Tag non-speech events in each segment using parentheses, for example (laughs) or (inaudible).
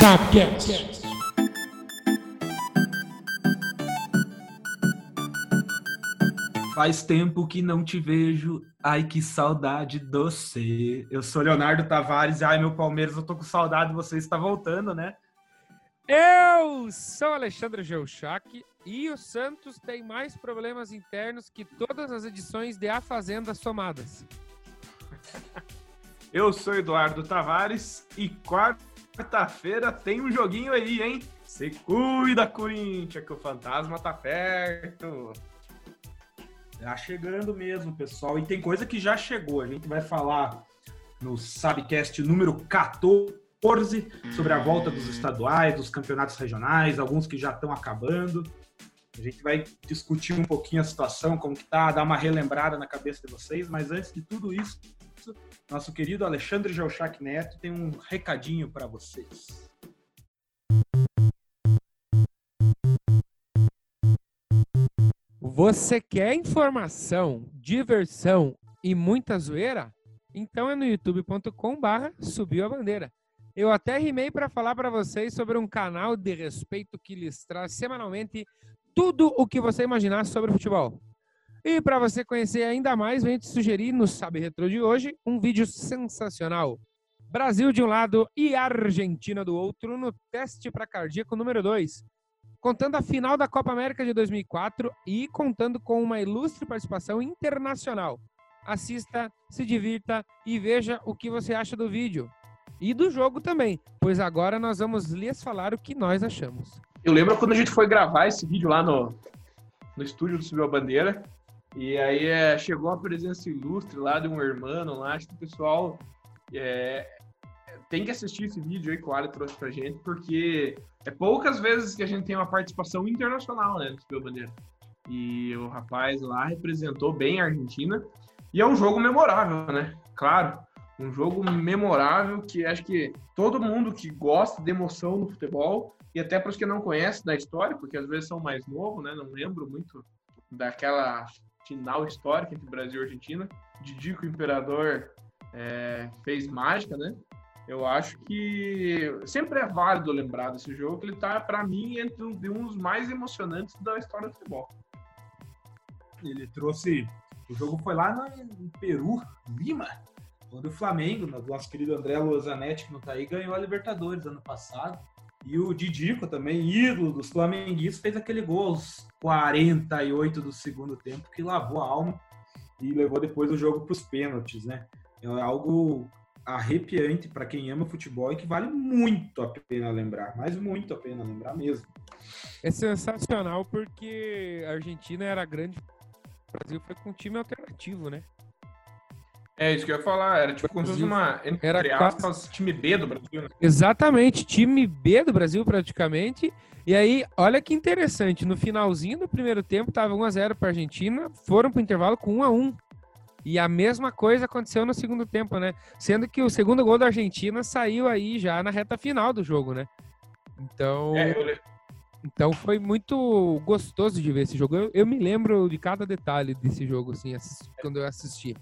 Sapcast. Faz tempo que não te vejo. Ai, que saudade doce. Eu sou Leonardo Tavares. Ai, meu Palmeiras, eu tô com saudade. Você está voltando, né? Eu sou Alexandre Geuchac e o Santos tem mais problemas internos que todas as edições de A Fazenda somadas. Eu sou Eduardo Tavares e quarta-feira tem um joguinho aí, hein? Se cuida, Corinthians, que o fantasma tá perto. Tá chegando mesmo, pessoal. E tem coisa que já chegou. A gente vai falar no Sabcast número 14 sobre a volta dos estaduais, dos campeonatos regionais, alguns que já estão acabando. A gente vai discutir um pouquinho a situação, como que tá, dar uma relembrada na cabeça de vocês, mas antes de tudo isso, nosso querido Alexandre Geuchac Neto tem um recadinho para vocês. Você quer informação, diversão e muita zoeira? Então é no youtube.com/barra subiu a bandeira. Eu até rimei para falar para vocês sobre um canal de respeito que lhes traz semanalmente tudo o que você imaginar sobre futebol. E para você conhecer ainda mais, venho te sugerir no Sabe Retro de hoje um vídeo sensacional. Brasil de um lado e Argentina do outro no teste para cardíaco número 2, contando a final da Copa América de 2004 e contando com uma ilustre participação internacional. Assista, se divirta e veja o que você acha do vídeo. E do jogo também, pois agora nós vamos lhes falar o que nós achamos. Eu lembro quando a gente foi gravar esse vídeo lá no, no estúdio do Subiu a Bandeira, e aí é, chegou a presença ilustre lá de um irmão lá, acho que o pessoal é, tem que assistir esse vídeo aí que o Ali trouxe pra gente, porque é poucas vezes que a gente tem uma participação internacional, né, do Subiu Bandeira. E o rapaz lá representou bem a Argentina, e é um jogo memorável, né? Claro, um jogo memorável que acho que todo mundo que gosta de emoção no futebol, e até para os que não conhecem da história, porque às vezes são mais novos, né? Não lembro muito daquela final histórica entre Brasil e Argentina. Didico Imperador é, fez mágica, né? Eu acho que sempre é válido lembrar desse jogo, que ele tá, para mim, entre um, um dos mais emocionantes da história do futebol. Ele trouxe. O jogo foi lá no Peru, Lima, onde o Flamengo, nosso querido André Lozanetti, que não tá aí, ganhou a Libertadores ano passado. E o Didico também, ídolo dos flamenguistas, fez aquele gol aos 48 do segundo tempo que lavou a alma e levou depois o jogo para os pênaltis, né? É algo arrepiante para quem ama futebol e que vale muito a pena lembrar, mas muito a pena lembrar mesmo. É sensacional porque a Argentina era grande, o Brasil foi com um time alternativo, né? É isso que eu ia falar, era tipo como se fosse uma, entre Era aspas, time B do Brasil, né? Exatamente, time B do Brasil praticamente. E aí, olha que interessante, no finalzinho do primeiro tempo tava 1 a 0 para Argentina, foram para o intervalo com 1 a 1. E a mesma coisa aconteceu no segundo tempo, né? Sendo que o segundo gol da Argentina saiu aí já na reta final do jogo, né? Então, É, eu então foi muito gostoso de ver esse jogo. Eu, eu me lembro de cada detalhe desse jogo, assim, quando eu assisti.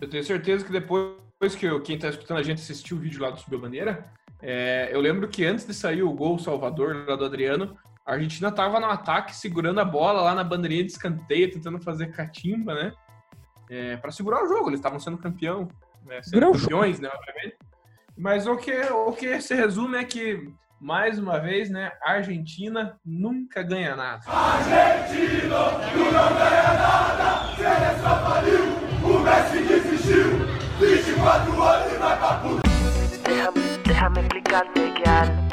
Eu tenho certeza que depois que eu- quem está escutando a gente assistiu o vídeo lá do Subiu Bandeira, é, eu lembro que antes de sair o gol Salvador lá do Adriano, a Argentina estava no ataque, segurando a bola lá na bandeirinha de escanteio, tentando fazer catimba, né? para segurar o jogo, eles estavam sendo campeão, né? sendo Grão campeões, né? Obviamente. Mas o que, o que se resume é que, mais uma vez, né? A Argentina nunca ganha nada. Déjame, déjame explicarte que al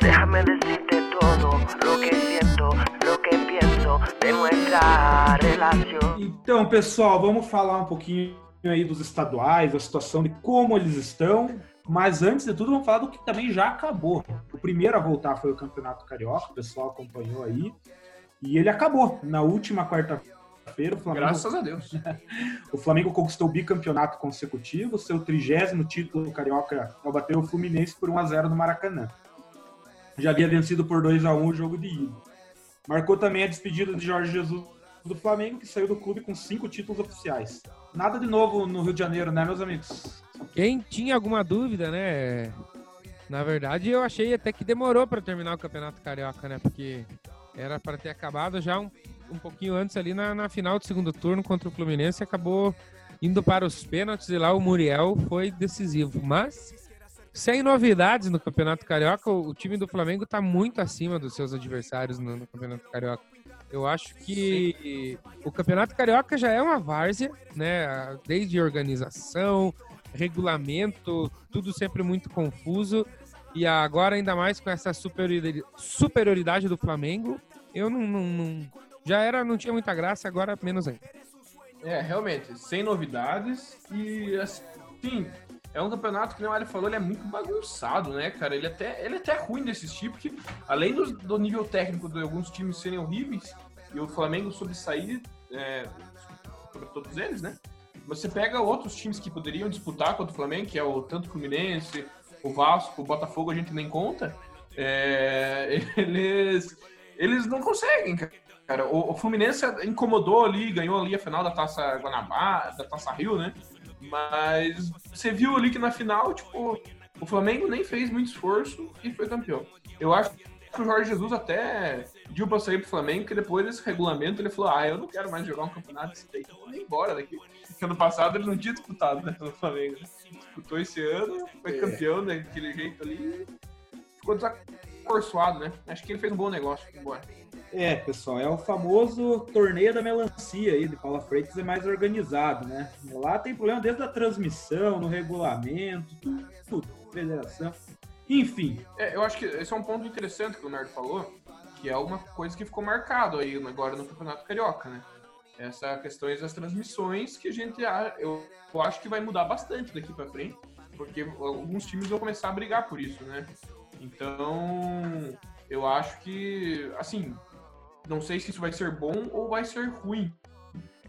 Déjame decirte todo lo que siento, lo que pienso de nuestra relación. Então, pessoal, vamos falar um pouquinho aí dos estaduais, da situação de como eles estão. Mas antes de tudo, vamos falar do que também já acabou. O primeiro a voltar foi o Campeonato Carioca, o pessoal acompanhou aí. E ele acabou. Na última quarta-feira, o Flamengo, Graças a Deus. (laughs) o Flamengo conquistou o bicampeonato consecutivo, seu trigésimo título carioca ao bater o Fluminense por 1 a 0 no Maracanã. Já havia vencido por 2 a 1 o jogo de ida. Marcou também a despedida de Jorge Jesus do Flamengo, que saiu do clube com cinco títulos oficiais. Nada de novo no Rio de Janeiro, né, meus amigos? Quem tinha alguma dúvida, né? Na verdade, eu achei até que demorou para terminar o Campeonato Carioca, né? Porque era para ter acabado já um, um pouquinho antes ali na, na final do segundo turno contra o Fluminense acabou indo para os pênaltis e lá o Muriel foi decisivo. Mas sem novidades no Campeonato Carioca, o, time do Flamengo está muito acima dos seus adversários no, no Campeonato Carioca. Eu acho que o Campeonato Carioca já é uma várzea, né? Desde organização, regulamento, tudo sempre muito confuso. E agora, ainda mais com essa superioridade do Flamengo, eu não, não, não, Já era, não tinha muita graça, agora menos ainda. É, realmente, sem novidades e assim, é um campeonato que o Ali falou, ele é muito bagunçado, né, cara? Ele é até, ele é até ruim desses tipos, porque além do, do nível técnico de alguns times serem horríveis e o Flamengo sobressair é, sobre todos eles, né? Você pega outros times que poderiam disputar contra o Flamengo, que é o tanto Fluminense, o Vasco, o Botafogo, a gente nem conta. É, (laughs) eles, eles não conseguem, cara. O, o, Fluminense incomodou ali, ganhou ali a final da Taça Guanabara, da Taça Rio, né? Mas você viu ali que na final, tipo, o Flamengo nem fez muito esforço e foi campeão. Eu acho que o Jorge Jesus até pediu pra sair pro Flamengo, que depois desse regulamento ele falou: Ah, eu não quero mais jogar um campeonato desse daí, então vou embora daqui. Porque ano passado ele não tinha disputado né, pelo Flamengo. Disputou esse ano, foi é. campeão daquele jeito ali. Ficou desacorçoado, né? Acho que ele fez um bom negócio. Embora. É, pessoal, é o famoso torneio da melancia aí de Paula Freitas, é mais organizado, né? Lá tem problema desde a transmissão, no regulamento, tudo, tudo federação. Enfim. É, eu acho que esse é um ponto interessante que o Nerd falou, que é uma coisa que ficou marcado aí agora no Campeonato Carioca, né? Essa questão das transmissões que a gente eu, eu acho que vai mudar bastante daqui para frente, porque alguns times vão começar a brigar por isso, né? Então, eu acho que assim, não sei se isso vai ser bom ou vai ser ruim,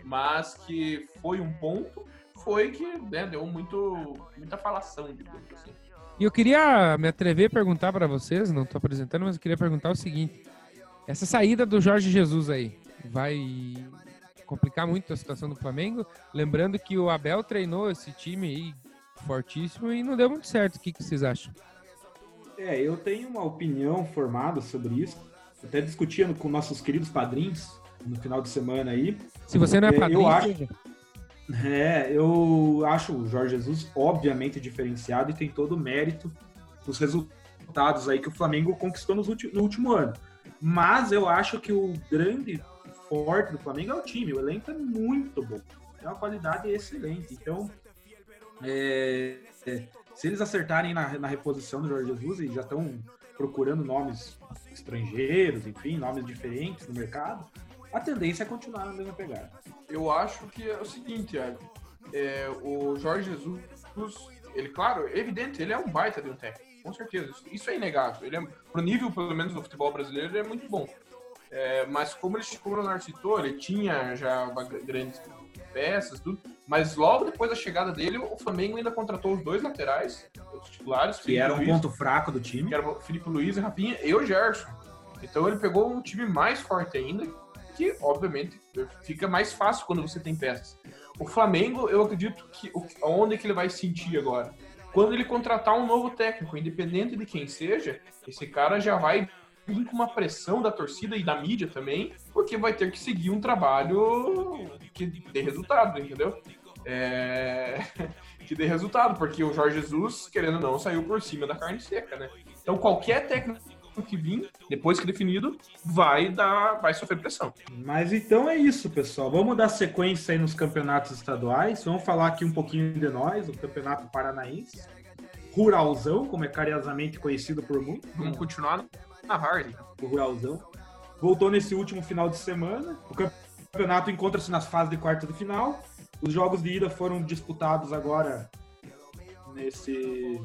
mas que foi um ponto, foi que né, deu muito muita falação, assim. E eu queria me atrever a perguntar para vocês, não estou apresentando, mas eu queria perguntar o seguinte: essa saída do Jorge Jesus aí vai complicar muito a situação do Flamengo? Lembrando que o Abel treinou esse time aí fortíssimo e não deu muito certo. O que, que vocês acham? É, eu tenho uma opinião formada sobre isso. Até discutindo com nossos queridos padrinhos no final de semana aí. Se você não é, é padrinho, eu acho, é, eu acho o Jorge Jesus obviamente diferenciado e tem todo o mérito dos resultados aí que o Flamengo conquistou nos no último ano. Mas eu acho que o grande forte do Flamengo é o time. O elenco é muito bom. Tem uma qualidade excelente. Então, é, é, se eles acertarem na, na reposição do Jorge Jesus e já estão procurando nomes estrangeiros, enfim, nomes diferentes no mercado, a tendência é continuar na mesma pegada. Eu acho que é o seguinte, Thiago. É, o Jorge Jesus, ele, claro, é evidente, ele é um baita de um técnico, com certeza. Isso é inegável. Ele é, pro nível, pelo menos, do futebol brasileiro, ele é muito bom. É, mas como, ele, como o Leonardo citou, ele tinha já grandes peças, tudo. Mas logo depois da chegada dele, o Flamengo ainda contratou os dois laterais, os titulares. Que era um Luiz, ponto fraco do time. Que era o Felipe Luiz e Rapinha e o Gerson. Então ele pegou um time mais forte ainda, que obviamente fica mais fácil quando você tem peças. O Flamengo, eu acredito que onde que ele vai sentir agora? Quando ele contratar um novo técnico, independente de quem seja, esse cara já vai vir com uma pressão da torcida e da mídia também, porque vai ter que seguir um trabalho que dê resultado, entendeu? É... (laughs) que dê resultado, porque o Jorge Jesus, querendo ou não, saiu por cima da carne seca, né? Então qualquer técnico que vir, depois que definido, vai dar, vai sofrer pressão. Mas então é isso, pessoal. Vamos dar sequência aí nos campeonatos estaduais. Vamos falar aqui um pouquinho de nós, o Campeonato Paranaense. Ruralzão, como é carinhosamente conhecido por muitos. Vamos continuar na Harley. O Ruralzão. Voltou nesse último final de semana. O campeonato encontra-se nas fases de quarta de final. Os jogos de ida foram disputados agora nesse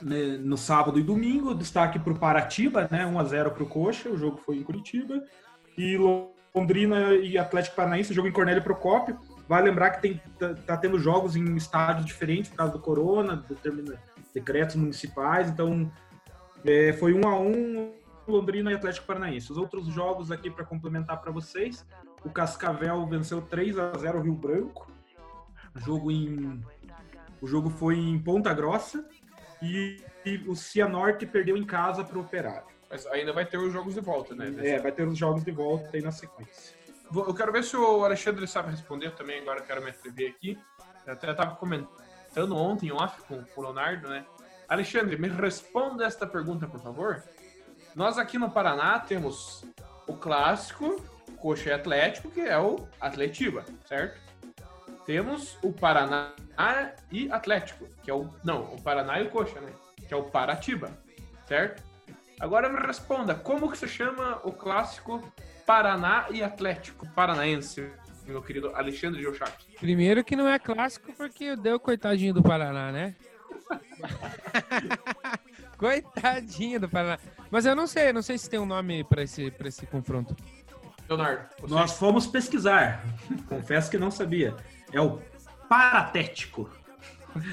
no sábado e domingo. Destaque para o Paratiba, né? 1 a 0 para o Coxa. O jogo foi em Curitiba. E Londrina e Atlético Paranaense, jogo em Cornélio Procópio. Vai lembrar que tem, tá, tá, tendo jogos em estádios diferentes por causa do corona, decretos municipais. Então, é, foi 1 a 1 Londrina e Atlético Paranaense. Os outros jogos aqui para complementar para vocês, o Cascavel venceu 3 a 0 o Rio Branco. O jogo em o jogo foi em Ponta Grossa. e, e o Cianorte perdeu em casa para o Operário. Mas ainda vai ter os jogos de volta, né? É, vai ter os jogos de volta aí na sequência. Eu quero ver se o Alexandre sabe responder também, agora quero me atrever aqui. Eu até estava comentando ontem, off, com o Leonardo, né? Alexandre, me responda esta pergunta, por favor. Nós aqui no Paraná temos o clássico Coxa e Atlético, que é o Atletiba, certo? Temos o Paraná e Atlético, que é o. Não, o Paraná e o Coxa, né? Que é o Paratiba, certo? Agora me responda, como que se chama o clássico Paraná e Atlético Paranaense, meu querido Alexandre Geuchac? Primeiro que não é clássico porque deu coitadinho do Paraná, né? (laughs) coitadinho do Paraná. Mas eu não sei, não sei se tem um nome pra esse, pra esse confronto. Leonardo, você- Nós fomos pesquisar. (laughs) Confesso que não sabia. É o Paratético.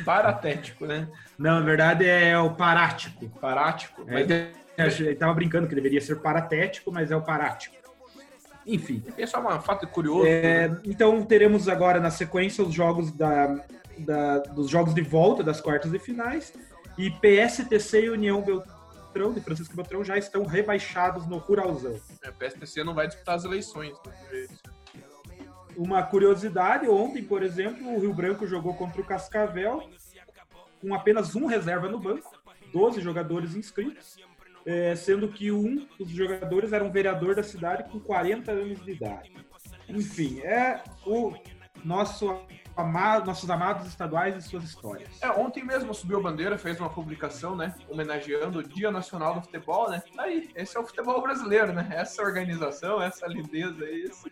Paratético, né? Não, na verdade é o Parático. Parático. É, Mas achei- eu tava brincando que deveria ser Paratético, mas é o Parático. Enfim. é só um fato curioso. É, né? então teremos agora na sequência os jogos da, da- dos jogos de volta das quartas de finais e PSTC e União Beltrão de Francisco Beltrão já estão rebaixados no Ruralzão. É, O PSPC não vai disputar as eleições. né? Uma curiosidade, ontem, por exemplo, o Rio Branco jogou contra o Cascavel com apenas um reserva no banco, 12 jogadores inscritos, é, sendo que um dos jogadores era um vereador da cidade com 40 anos de idade. Enfim, é o nosso ama- nossos amados estaduais e suas histórias. É, ontem mesmo subiu a bandeira, fez uma publicação, né? Homenageando o Dia Nacional do Futebol, né? Aí, esse é o futebol brasileiro, né? Essa organização, essa lindeza, esse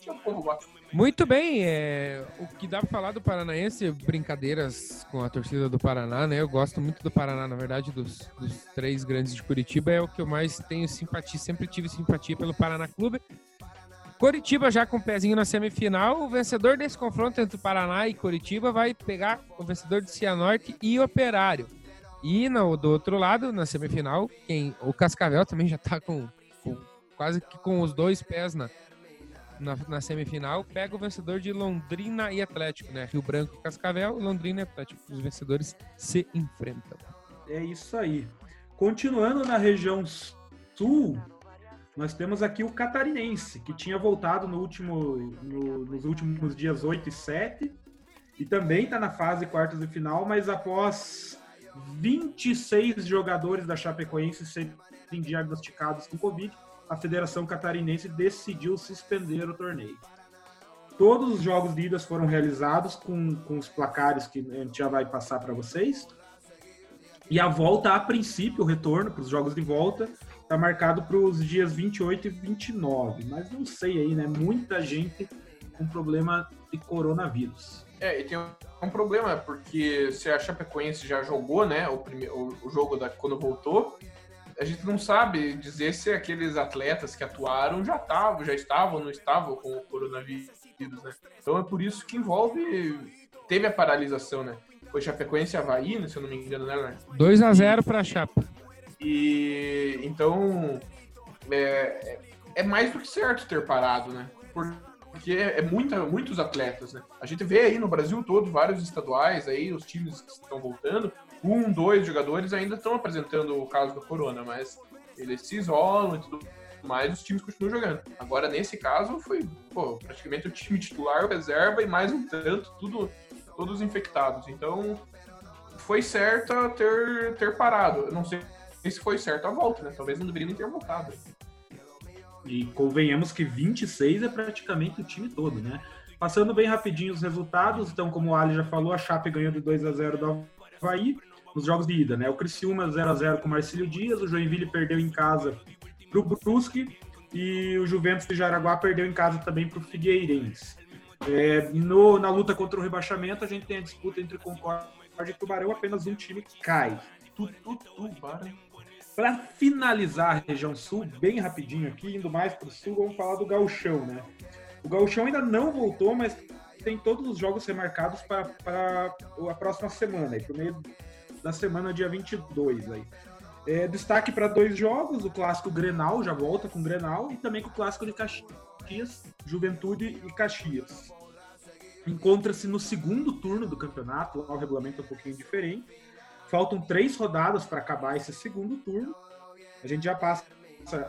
que o povo gosta. Muito bem, é, o que dá pra falar do Paranaense, brincadeiras com a torcida do Paraná, né? Eu gosto muito do Paraná, na verdade, dos, dos três grandes de Curitiba, é o que eu mais tenho simpatia, sempre tive simpatia pelo Paraná Clube. Curitiba já com o pezinho na semifinal, o vencedor desse confronto entre o Paraná e Curitiba vai pegar o vencedor de Cianorte e Operário. E no, do outro lado, na semifinal, quem, o Cascavel também já tá com, com- quase que com os dois pés na, na, na semifinal, pega o vencedor de Londrina e Atlético, né? Rio Branco e Cascavel, Londrina e Atlético. Os vencedores se enfrentam. É isso aí. Continuando na região sul, nós temos aqui o Catarinense, que tinha voltado no último, no- nos últimos dias 8 e 7, e também está na fase quartas de final, mas após 26 jogadores da Chapecoense serem diagnosticados com Covid, a Federação Catarinense decidiu suspender o torneio. Todos os jogos de idas foram realizados com, com os placares que a gente já vai passar para vocês. E a volta, a princípio, o retorno para os jogos de volta, está marcado para os dias 28 e 29. Mas não sei aí, né? Muita gente com problema de coronavírus. É, e tem um, problema, porque se a Chapecoense já jogou, né, o, prime- o, o jogo da, quando voltou, a gente não sabe dizer se aqueles atletas que atuaram já estavam, já estavam, não estavam com o coronavírus, né? Então é por isso que envolve, teve a paralisação, né? Foi Chapecoense e Havaí, né, se eu não me engano, né, Leonardo? 2 a 0 para a Chapa. E então é, é- é mais do que certo ter parado, né? Porque é, é muita, muitos atletas, né? A gente vê aí no Brasil todo vários estaduais aí, os times que estão voltando, um, dois jogadores ainda estão apresentando o caso do corona, mas eles se isolam e tudo mais, os times continuam jogando. Agora, nesse caso, foi pô, praticamente o time titular, reserva e mais um tanto, tudo, todos infectados. Então, foi certo ter, ter parado. Eu não sei se foi certo a volta, né? Talvez não deveria nem ter voltado. E convenhamos que 26 é praticamente o time todo, né? Passando bem rapidinho os resultados, então, como o Ali já falou, a Chape ganhou de 2 a 0 do Havaí nos jogos de ida, né? O Criciúma 0 a 0 com o Marcílio Dias, o Joinville perdeu em casa pro Brusque e o Juventus de Jaraguá perdeu em casa também pro Figueirense. É, no, na luta contra o rebaixamento, a gente tem a disputa entre Concórdia e Tubarão, apenas um time que cai. Para. Para finalizar a região sul, bem rapidinho aqui, indo mais para o sul, vamos falar do Gauchão, né? O Gauchão ainda não voltou, mas tem todos os jogos remarcados para, para a próxima semana, para o meio da semana, dia 22. Aí. É, destaque para dois jogos, o clássico Grenal, já volta com Grenal, e também com o clássico de Caxias, Juventude e faltam três rodadas para acabar esse segundo turno. A gente já passa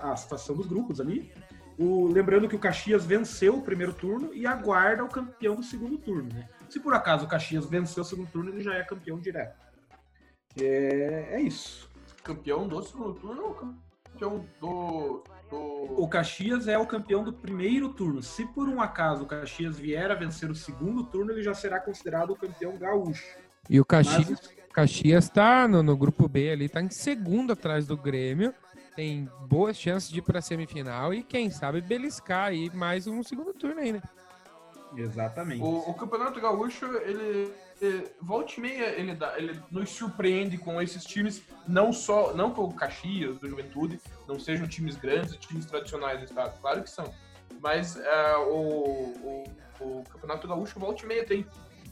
a situação dos grupos ali. O, lembrando que o Caxias venceu o primeiro turno e aguarda o campeão do segundo turno. Né? Se por acaso o Caxias venceu o segundo turno, ele já é campeão direto. É, é isso. Campeão do segundo turno ou campeão do, do. O Caxias é o campeão do primeiro turno. Se por um acaso o Caxias vier a vencer o segundo turno, ele já será considerado o campeão gaúcho. E o Caxias, Mas... Caxias tá no, no grupo B ali, tá em segundo atrás do Grêmio tem boas chances de ir para a semifinal e quem sabe beliscar aí mais um segundo turno aí, né? Exatamente. O, o Campeonato Gaúcho, ele, ele, volta e meia, ele, dá, ele nos surpreende com esses times, não só, não que o Caxias, do Juventude, não sejam times grandes, times tradicionais do estado, claro que são, mas uh, o, o, o Campeonato Gaúcho volta e meia tem,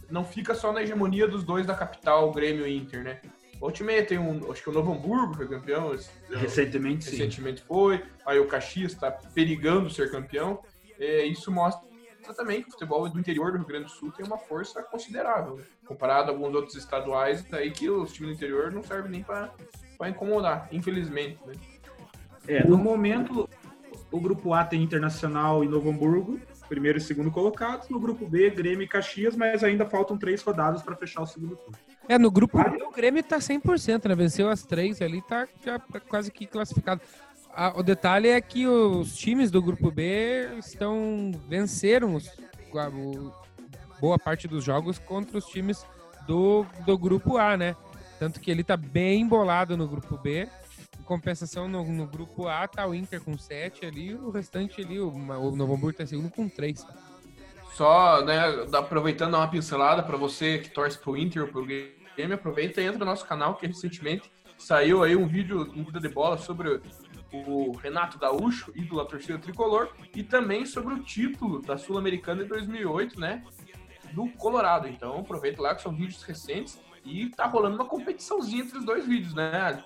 não fica só na hegemonia dos dois da capital, Grêmio e Inter, né? Volta e tem um, acho que o Novo Hamburgo foi campeão. Recentemente, recentemente foi. Aí o Caxias está perigando ser campeão. É, isso mostra também o futebol do interior do Rio Grande do Sul tem uma força considerável, né? comparado a alguns outros estaduais, aí que os times do interior não servem nem para incomodar, infelizmente. Né? É, no momento, o grupo A tem Internacional e Novo Hamburgo, primeiro e segundo colocados. No grupo B, Grêmio e Caxias, mas ainda faltam três rodadas para fechar o segundo turno. É, no grupo B o Grêmio tá 100%, né? Venceu as três ali, tá já quase que classificado. Ah, o detalhe é que os times do grupo B estão venceram os, a, o, boa parte dos jogos contra os times do, do grupo A, né? Tanto que ele tá bem embolado no grupo B. Em compensação, no, no grupo A tá o Inter com 7 ali, o restante ali, o, o Novo Hamburgo tá segundo com 3. Só, né, aproveitando uma pincelada para você que torce pro Inter ou pro Grêmio, aproveita e entra no nosso canal, que recentemente saiu aí um vídeo em Vida de Bola sobre o Renato Gaúcho, ídolo da torcida tricolor, e também sobre o título da Sul-Americana de 2008, né, do Colorado. Então aproveita lá que são vídeos recentes e tá rolando uma competiçãozinha entre os dois vídeos, né?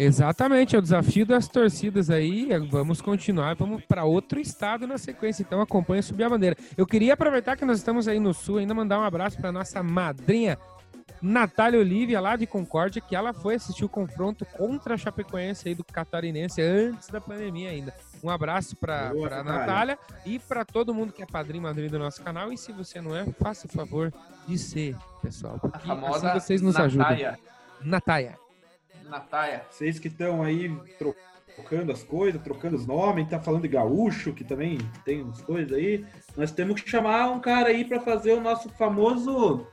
Exatamente, é o desafio das torcidas aí. Vamos continuar, vamos para outro estado na sequência. Então acompanha subir a bandeira. Eu queria aproveitar que nós estamos aí no sul, ainda mandar um abraço para nossa madrinha Natália Olivia, lá de Concórdia, que ela foi assistir o confronto contra a Chapecoense aí do Catarinense antes da pandemia ainda. Um abraço para a Natália e para todo mundo que é padrinho madrinho do nosso canal. E se você não é, faça o favor de ser, pessoal. Porque a famosa assim vocês nos Natália. ajudam. Natália. Natália. Vocês que estão aí trocando as coisas, trocando os nomes, tá falando de gaúcho, que também tem umas coisas aí. Nós temos que chamar um cara aí para fazer o nosso famoso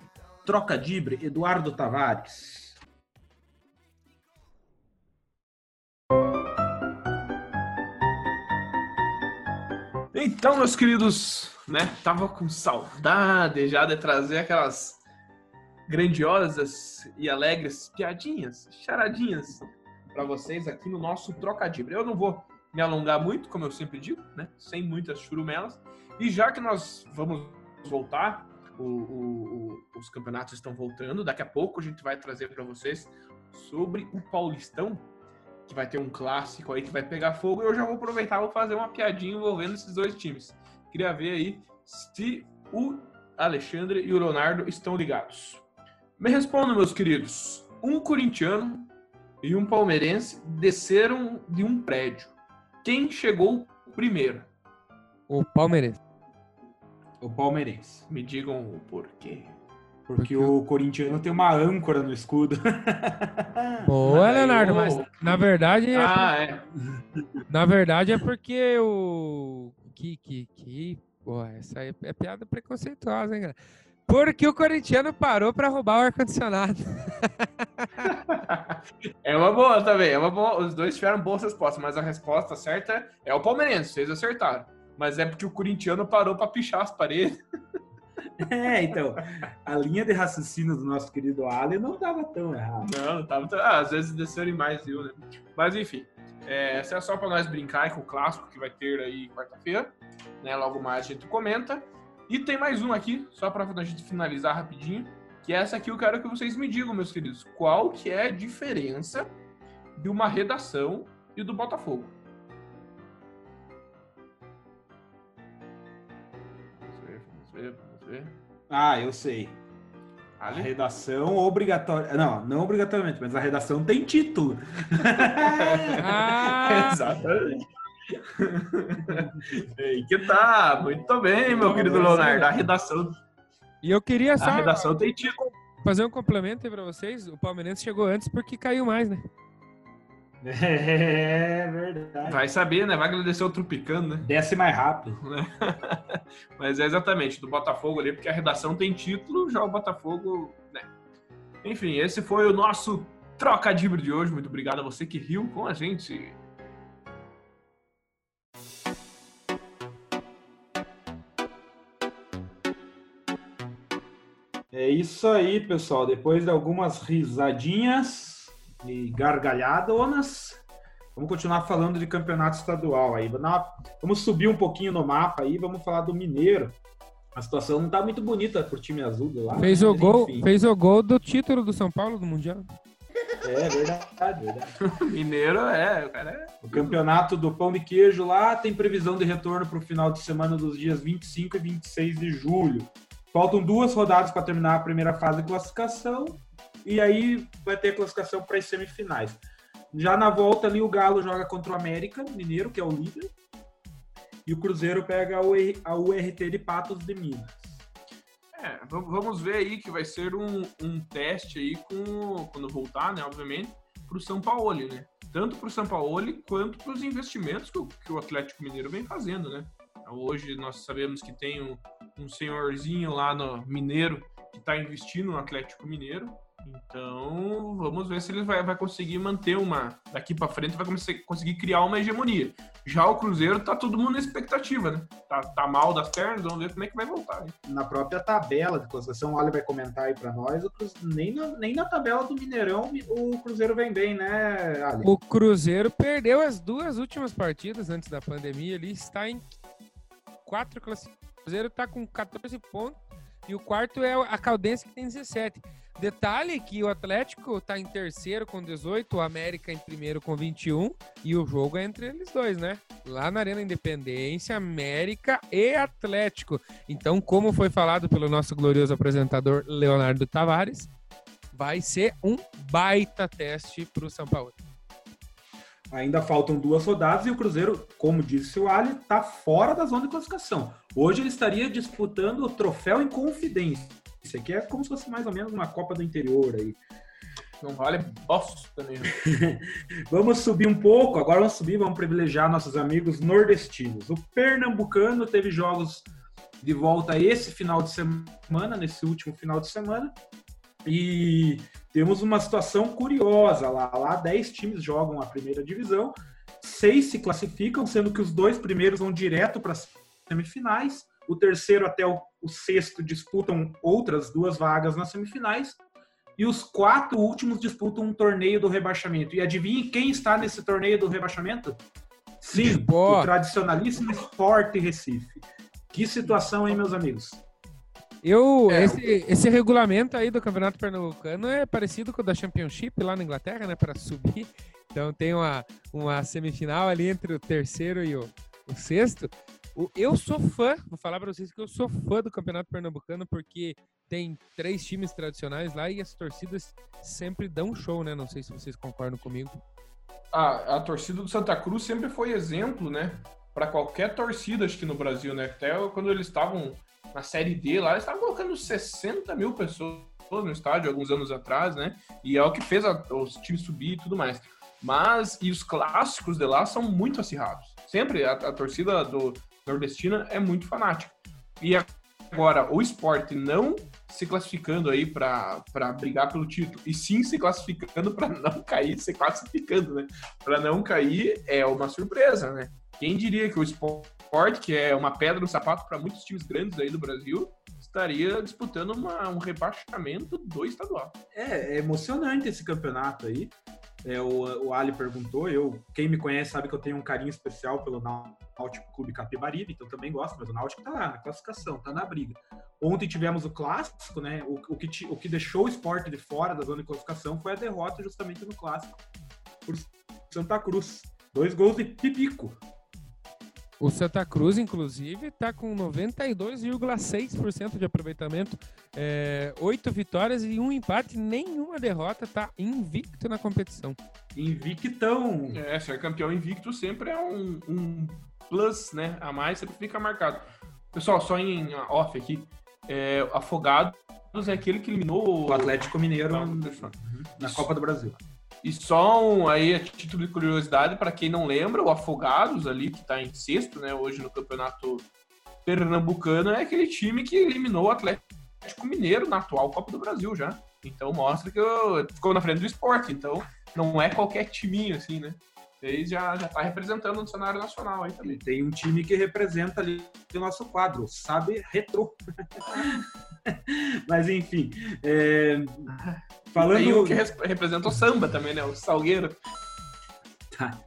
troca dibre, Eduardo Tavares. Então, meus queridos, né? Tava com saudade já de trazer aquelas grandiosas e alegres piadinhas, charadinhas para vocês aqui no nosso Trocadibre. Eu não vou me alongar muito, como eu sempre digo, né? Sem muitas churumelas. E já que nós vamos voltar, o, o, o, os campeonatos estão voltando, daqui a pouco a gente vai trazer para vocês sobre o Paulistão, que vai ter um clássico aí que vai pegar fogo. E eu já vou aproveitar vou fazer uma piadinha envolvendo esses dois times. Queria ver aí se o Alexandre e o Leonardo estão ligados. Me respondam, meus queridos. Um corintiano e um palmeirense desceram de um prédio. Quem chegou primeiro? O palmeirense. O palmeirense. Me digam o porquê. Porque, Porque o corintiano tem uma âncora no escudo. (laughs) Boa, Leonardo, mas na verdade. É ah, é. Na verdade é porque o. Que, que, que. Pô, essa aí é piada preconceituosa, hein, cara? Porque o corintiano parou para roubar o ar-condicionado. (laughs) é uma boa também. É uma boa. Os dois tiveram boas respostas, mas a resposta certa é o palmeirense. Vocês acertaram. Mas é porque o corintiano parou para pichar as paredes. É, então, a linha de raciocínio do nosso querido Ali não estava tão errado. Não, não tava tão... Ah, às vezes desceram mais, viu, né? Mas enfim, é, essa é só para nós brincar com o clássico que vai ter aí quarta-feira, né? Logo mais a gente comenta. E tem mais um aqui, só para a gente finalizar rapidinho, que é essa aqui eu quero que vocês me digam, meus queridos, qual que é a diferença de uma redação e do Botafogo? Ver. Ah, eu sei. A Ali? redação obrigatória. Não, não obrigatoriamente, mas a redação tem título. (laughs) Ah, (laughs) Exatamente. (laughs) Aí que tá. Muito bem, meu querido Leonardo. A redação, e eu queria só a redação tem título. fazer um complemento aí pra vocês. O Palmeirense chegou antes porque caiu mais, né? (laughs) É verdade. Vai saber, né? Vai agradecer o Tropicano, né? Desce mais rápido. (laughs) Mas é exatamente do Botafogo ali, porque a redação tem título, já o Botafogo, né? Enfim, esse foi o nosso trocadilho de hoje. Muito obrigado a você que riu com a gente. É isso aí, pessoal. Depois de algumas risadinhas e gargalhadonas, vamos continuar falando de campeonato estadual aí. Vamos subir um pouquinho no mapa aí, vamos falar do Mineiro. A situação não tá muito bonita pro time azul do lado. Fez o gol, enfim. fez o gol do título do São Paulo do Mundial. É verdade, verdade. (laughs) Mineiro é, o cara é. O campeonato do pão de queijo lá tem previsão de retorno para o final de semana dos dias 25 e 26 de julho. Faltam duas rodadas para terminar a primeira fase de classificação e aí vai ter a classificação para as semifinais. Já na volta ali o Galo joga contra o América Mineiro, que é o líder, e o Cruzeiro pega a UR a URT de Patos de Minas. É, vamos vamos ver aí que vai ser um, um teste aí com quando voltar, né, obviamente, para o São Paulo, né? Tanto para o São Paulo quanto para os investimentos que o, que o Atlético Mineiro vem fazendo, né? Hoje nós sabemos que tem um, um senhorzinho lá no Mineiro que está investindo no Atlético Mineiro. Então, vamos ver se ele vai, vai conseguir manter uma. Daqui para frente, vai conseguir, conseguir criar uma hegemonia. Já o Cruzeiro, tá todo mundo na expectativa, né? Tá, tá mal das pernas, vamos ver como é que vai voltar. Hein? Na própria tabela de classificação, o Ali vai comentar aí para nós, o Cruze- nem, na, nem na tabela do Mineirão o Cruzeiro vem bem, né, Ali? O Cruzeiro perdeu as duas últimas partidas antes da pandemia. Ele está em quatro classificações. O Cruzeiro está com 14 pontos e o quarto é a Caldense que tem 17. Detalhe que o Atlético está em terceiro com 18, o América em primeiro com 21 e o jogo é entre eles dois, né? Lá na Arena Independência, América e Atlético. Então, como foi falado pelo nosso glorioso apresentador Leonardo Tavares, vai ser um baita teste para o São Paulo. Ainda faltam duas rodadas e o Cruzeiro, como disse o Ali, está fora da zona de classificação. Hoje ele estaria disputando o troféu em confidência. Isso aqui é como se fosse mais ou menos uma Copa do Interior aí. Não vale bosta nenhuma. (laughs) Vamos subir um pouco, agora vamos subir, vamos privilegiar nossos amigos nordestinos. O Pernambucano teve jogos de volta esse final de semana, nesse último final de semana. E temos uma situação curiosa lá. Lá 10 times jogam a primeira divisão, seis se classificam, sendo que os dois primeiros vão direto para as semifinais. O terceiro até o, o sexto disputam outras duas vagas nas semifinais. E os quatro últimos disputam um torneio do rebaixamento. E adivinhe quem está nesse torneio do rebaixamento? Sim, Futebol. o tradicionalíssimo Sport Recife. Que situação, hein, meus amigos? Eu, É, esse, esse regulamento aí do Campeonato Pernambucano é parecido com o da Championship lá na Inglaterra, né? Para subir. Então tem uma, uma semifinal ali entre o terceiro e o, o sexto. O- eu sou fã, vou falar para vocês que eu sou fã do Campeonato Pernambucano porque tem três times tradicionais lá e as torcidas sempre dão show, né? Não sei se vocês concordam comigo. A, a torcida do Santa Cruz sempre foi exemplo, né? Para qualquer torcida, acho que no Brasil, né? Até quando eles estavam na Série D lá, eles estavam colocando 60 mil pessoas no estádio alguns anos atrás, né? E é o que fez a- os times subir e tudo mais. Mas, e os clássicos de lá são muito acirrados. Sempre a, a torcida do nordestina é muito fanática. E agora, o esporte não se classificando aí para brigar pelo título, e sim se classificando para não (laughs) cair, se classificando, né? Para não cair é uma surpresa, né? Quem diria que o esporte, que é uma pedra no sapato para muitos times grandes aí do Brasil, estaria disputando uma- um rebaixamento do estadual. É, é emocionante esse campeonato aí. É, o, o Ali perguntou, eu, quem me conhece sabe que eu tenho um carinho especial pelo Náutico Clube Capibaribe, então também gosto, mas o Náutico tá lá na classificação, tá na briga. Ontem tivemos o clássico, né? O, o que, o que deixou o esporte de fora da zona de classificação foi a derrota justamente no clássico por Santa Cruz. Dois gols de Pipico. O Santa Cruz, inclusive, está com 92,6% de aproveitamento, é, oito vitórias e um empate, nenhuma derrota, está invicto na competição. Invictão. É, ser campeão invicto sempre é um, um plus, né? A mais sempre fica marcado. Pessoal, só em off aqui, é, Afogados é aquele que eliminou O Atlético Mineiro na fechou. Copa do Brasil. E só um, aí, a título de curiosidade, para quem não lembra, o Afogados ali, que está em sexto, né, hoje no campeonato pernambucano, é aquele time que eliminou o Atlético Mineiro na atual Copa do Brasil já. Então mostra que eu- ficou na frente do esporte. Então não é qualquer timinho assim, né? Ele já, já tá representando no cenário nacional aí também. tem um time que representa ali o nosso quadro, sabe? Retrô. (laughs) (laughs) Mas enfim. é, falando. Tem o que res- representa o samba também, né? O Salgueiro. Tá.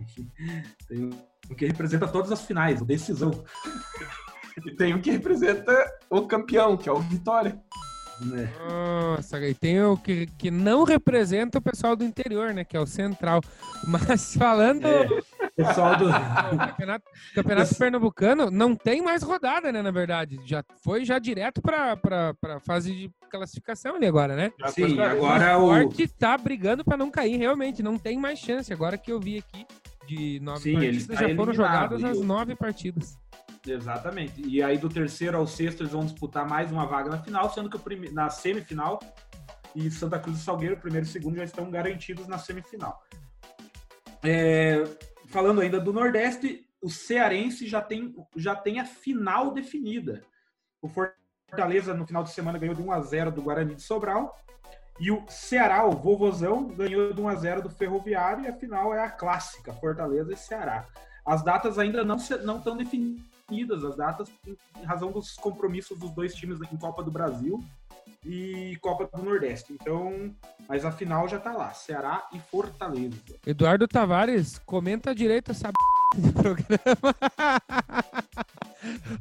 Tem o que representa todas as finais, o decisão. E tem o que representa o campeão, que é o Vitória. Né? Nossa, e tem o que, que não representa o pessoal do interior, né? Que é o Central. Mas falando É. Pessoal do. (laughs) campeonato, campeonato pernambucano, não tem mais rodada, né? Na verdade, já foi já direto para para fase de classificação ali agora, né? Já Sim, foi- agora o o. Sport tá brigando para não cair, realmente, não tem mais chance. Agora que eu vi aqui de nove Sim, partidas, tá já foram eliminado, jogadas as nove partidas. Exatamente. E aí do terceiro ao sexto eles vão disputar mais uma vaga na final, sendo que o prime... na semifinal e Santa Cruz e Salgueiro, primeiro e segundo, já estão garantidos na semifinal. É, Falando ainda do Nordeste, o Cearense já tem, já tem a final definida. O Fortaleza no final de semana ganhou de 1 a 0 do Guarani de Sobral. E o Ceará, o Vovozão, ganhou de 1 a 0 do Ferroviário e a final é a clássica, Fortaleza e Ceará. As datas ainda não estão definidas, as datas em razão dos compromissos dos dois times em Copa do Brasil e Copa do Nordeste. Então, mas a final já tá lá, Ceará e Fortaleza. Eduardo Tavares, comenta direito essa b... do programa.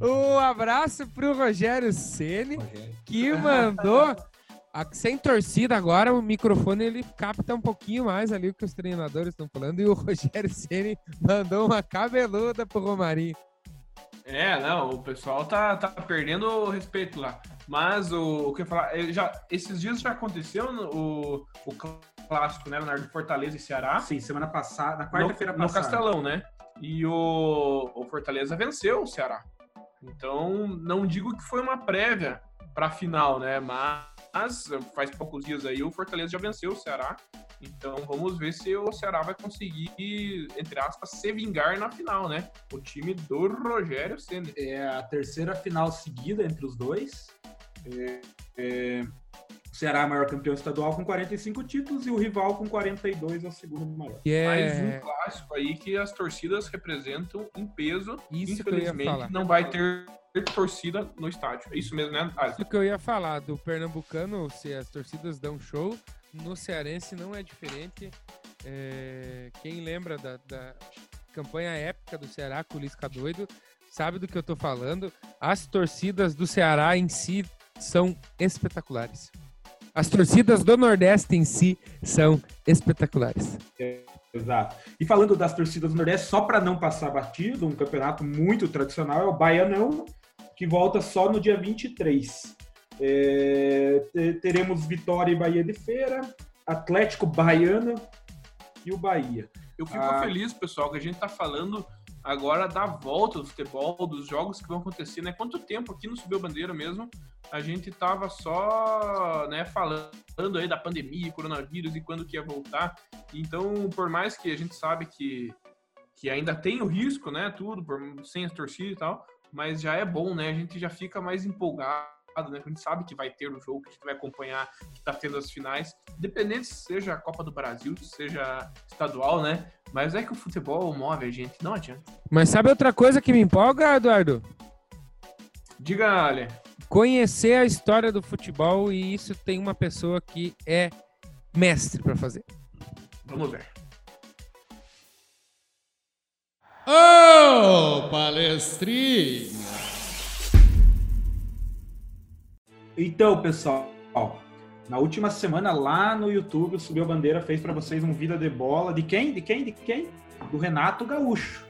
(laughs) um abraço pro Rogério Ceni que mandou a- sem torcida agora o microfone ele capta um pouquinho mais ali o que os treinadores estão falando e o Rogério Ceni mandou uma cabeluda pro Romarinho. É, não, o pessoal tá, tá perdendo o respeito lá. Mas o, o que eu ia falar, já, esses dias já aconteceu no- o, o clássico, né, Leonardo? Fortaleza e Ceará. Sim, semana passada, na no, quarta-feira no passada. Castelão, né? E o, o Fortaleza venceu o Ceará. Então, não digo que foi uma prévia para a final, né? Mas faz poucos dias aí o Fortaleza já venceu o Ceará. Então, vamos ver se o Ceará vai conseguir, entre aspas, se vingar na final, né? O time do Rogério Ceni. É a terceira final seguida entre os dois. É, é, o Ceará é o maior campeão estadual com 45 títulos e o rival com 42 é o segundo maior. Que Mais um é clássico aí que as torcidas representam em peso. isso Infelizmente, não vai ter torcida no estádio. É isso mesmo, né? Alisson? Isso que eu ia falar do pernambucano, se as torcidas dão show, no cearense não é diferente. É, quem lembra da, da campanha épica do Ceará com o Lisca doido sabe do que eu tô falando. As torcidas do Ceará em si são espetaculares. As torcidas do Nordeste em si são espetaculares. Exato. E falando das torcidas do Nordeste, só para não passar batido, um campeonato muito tradicional é o Baianão, que volta só no dia 23. É, te- teremos Vitória e Bahia de Feira, Atlético Baiano e o Bahia. Eu fico Ah. feliz, pessoal, que a gente tá falando agora da volta do futebol, dos jogos que vão acontecer, né? Quanto tempo aqui no Subiu Bandeira mesmo, a gente tava só, né, falando aí da pandemia, coronavírus e quando que ia voltar. Então, por mais que a gente sabe que, que ainda tem o risco, né, tudo, por, sem as torcidas e tal, mas já é bom, né? A gente já fica mais empolgado, né? A gente sabe que vai ter o jogo, que a gente vai acompanhar, que tá tendo as finais, independente se seja a Copa do Brasil, se seja estadual, né? Mas é que o futebol move a gente, não adianta. Mas sabe outra coisa que me empolga, Eduardo? Diga, Ale. Conhecer a história do futebol e isso tem uma pessoa que é mestre para fazer. Vamos ver. Ô, palestrinha! Então, pessoal, na última semana lá no YouTube, o Subiu a Bandeira fez para vocês um Vida de Bola. De quem? De quem? De quem? Do Renato Gaúcho.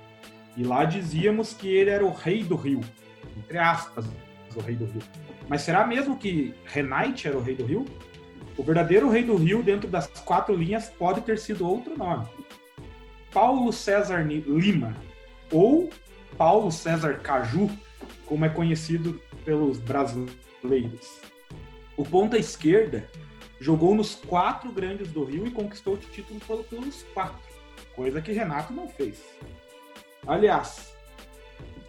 E lá dizíamos que ele era o rei do Rio. Entre aspas, o rei do Rio. Mas será mesmo que Renate era o rei do Rio? O verdadeiro rei do Rio, dentro das quatro linhas, pode ter sido outro nome. Paulo César Lima, ou Paulo César Caju, como é conhecido pelos brasileiros. O ponta esquerda jogou nos quatro grandes do Rio e conquistou o título pelos quatro, coisa que Renato não fez. Aliás,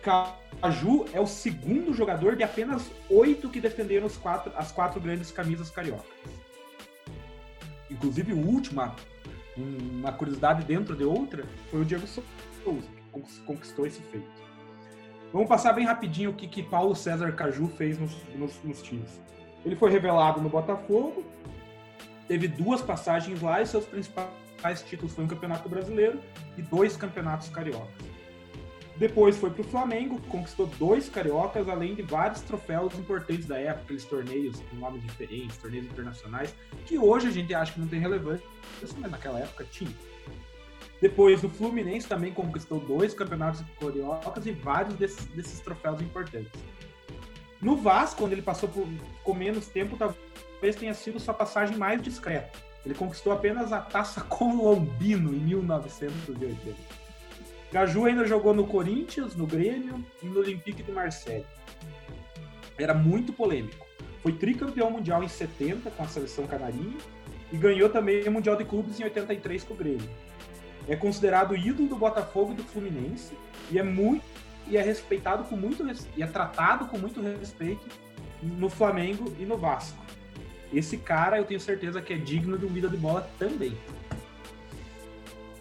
Caju é o segundo jogador de apenas oito que defenderam quatro, as quatro grandes camisas cariocas. Inclusive, o último, uma curiosidade dentro de outra, foi o Diego Souza, que conquistou esse feito. Vamos passar bem rapidinho o que, que Paulo César Caju fez nos, nos, nos times. Ele foi revelado no Botafogo, teve duas passagens lá e seus principais títulos foram um campeonato brasileiro e dois campeonatos cariocas. Depois foi para o Flamengo, conquistou dois cariocas, além de vários troféus importantes da época, aqueles torneios com nomes diferentes, torneios internacionais, que hoje a gente acha que não tem relevância, mas naquela época tinha. Depois, o Fluminense também conquistou dois campeonatos cariocas e vários desses, desses troféus importantes. No Vasco, quando ele passou por, com menos tempo, talvez tenha sido sua passagem mais discreta. Ele conquistou apenas a Taça (laughs) Colombino em 1980. Gaju ainda jogou no Corinthians, no Grêmio e no Olympique de Marseille. Era muito polêmico. Foi tricampeão mundial em 70 com a seleção canarinha e ganhou também o Mundial de Clubes em 83 com o Grêmio. É considerado ídolo do Botafogo e do Fluminense e é muito e é respeitado com muito e é tratado com muito respeito no Flamengo e no Vasco. Esse cara eu tenho certeza que é digno de um vida de bola também.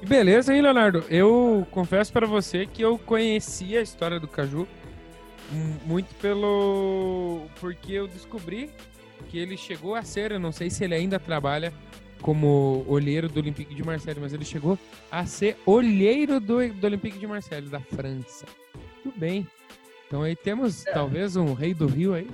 Beleza, hein, Leonardo? Eu confesso para você que eu conhecia a história do Caju muito pelo. porque eu descobri que ele chegou a ser, eu não sei se ele ainda trabalha como olheiro do Olympique de Marseille, mas ele chegou a ser olheiro do, do Olympique de Marseille, da França. Tudo bem. Então aí temos é. talvez um rei do Rio aí.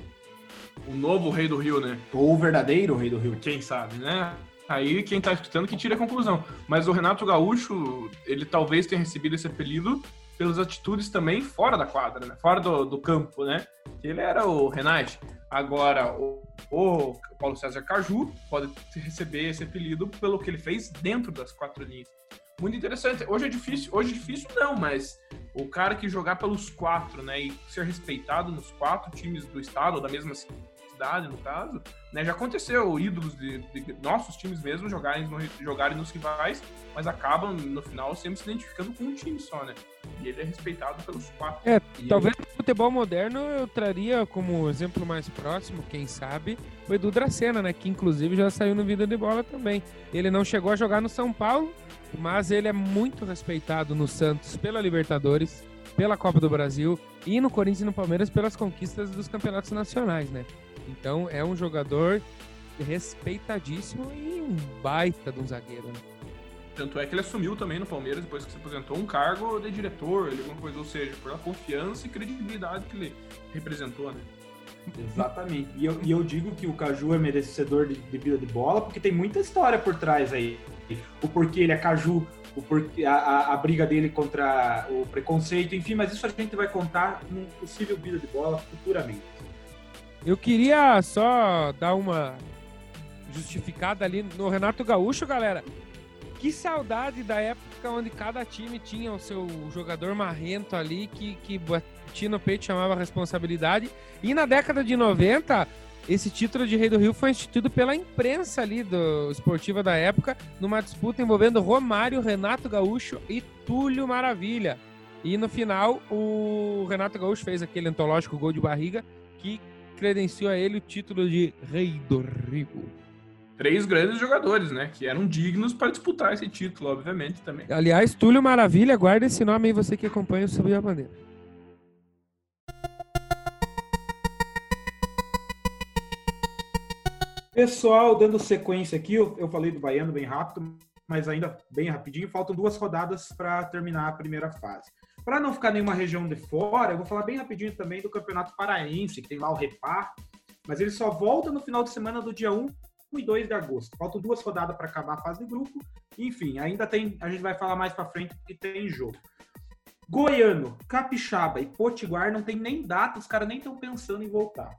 O novo rei do Rio, né? Ou o verdadeiro rei do Rio. Quem sabe, né? Aí quem tá escutando que tira a conclusão. Mas o Renato Gaúcho, ele talvez tenha recebido esse apelido pelas atitudes também fora da quadra, né? Fora do, do campo, né? Ele era o Renate. Agora, o, o Paulo César Caju pode receber esse apelido pelo que ele fez dentro das quatro linhas. Muito interessante. Hoje é difícil, hoje é difícil não, mas o cara que jogar pelos quatro, né, e ser respeitado nos quatro times do estado, ou da mesma cidade, no caso, né? Já aconteceu ídolos de, de nossos times mesmo jogarem, no, jogarem nos rivais, mas acabam no final sempre se identificando com um time só, né? E ele é respeitado pelos quatro. É, e talvez no futebol moderno eu traria como exemplo mais próximo, quem sabe, o Edu Dracena, né? Que inclusive já saiu no Vida de Bola também. Ele não chegou a jogar no São Paulo, mas ele é muito respeitado no Santos pela Libertadores, pela Copa do Brasil e no Corinthians e no Palmeiras pelas conquistas dos campeonatos nacionais, né? Então é um jogador respeitadíssimo e um baita de um zagueiro. Né? Tanto é que ele assumiu também no Palmeiras, depois que se aposentou, um cargo de diretor, alguma coisa, ou seja, pela confiança e credibilidade que ele representou, né? Exatamente. E eu, e eu digo que o Caju é merecedor de, de vida de bola, porque tem muita história por trás aí. O porquê ele é Caju, o porquê, a, a, a, briga dele contra o preconceito, enfim, mas isso a gente vai contar num possível vida de bola futuramente. Eu queria só dar uma justificada ali no Renato Gaúcho, galera. Que saudade da época onde cada time tinha o seu jogador marrento ali que, que batia no peito chamava responsabilidade. E na década de 90, esse título de Rei do Rio foi instituído pela imprensa ali do esportiva da época, numa disputa envolvendo Romário, Renato Gaúcho e Túlio Maravilha. E no final, o Renato Gaúcho fez aquele antológico gol de barriga que credenciou a ele o título de Rei do Rio. Três grandes jogadores, né? Que eram dignos para disputar esse título, obviamente, também. Aliás, Túlio Maravilha, guarda esse nome aí, você que acompanha o Subir a Bandeira. Pessoal, dando sequência aqui, eu, eu falei do Baiano bem rápido, mas ainda bem rapidinho, faltam duas rodadas para terminar a primeira fase. Para não ficar nenhuma região de fora, eu vou falar bem rapidinho também do Campeonato Paraense, que tem lá o Repar, mas ele só volta no final de semana do dia 1 e 2 de agosto. Faltam duas rodadas para acabar a fase de grupo. Enfim, ainda tem, a gente vai falar mais para frente porque tem jogo. Goiano, Capixaba e Potiguar não tem nem data, os caras nem estão pensando em voltar.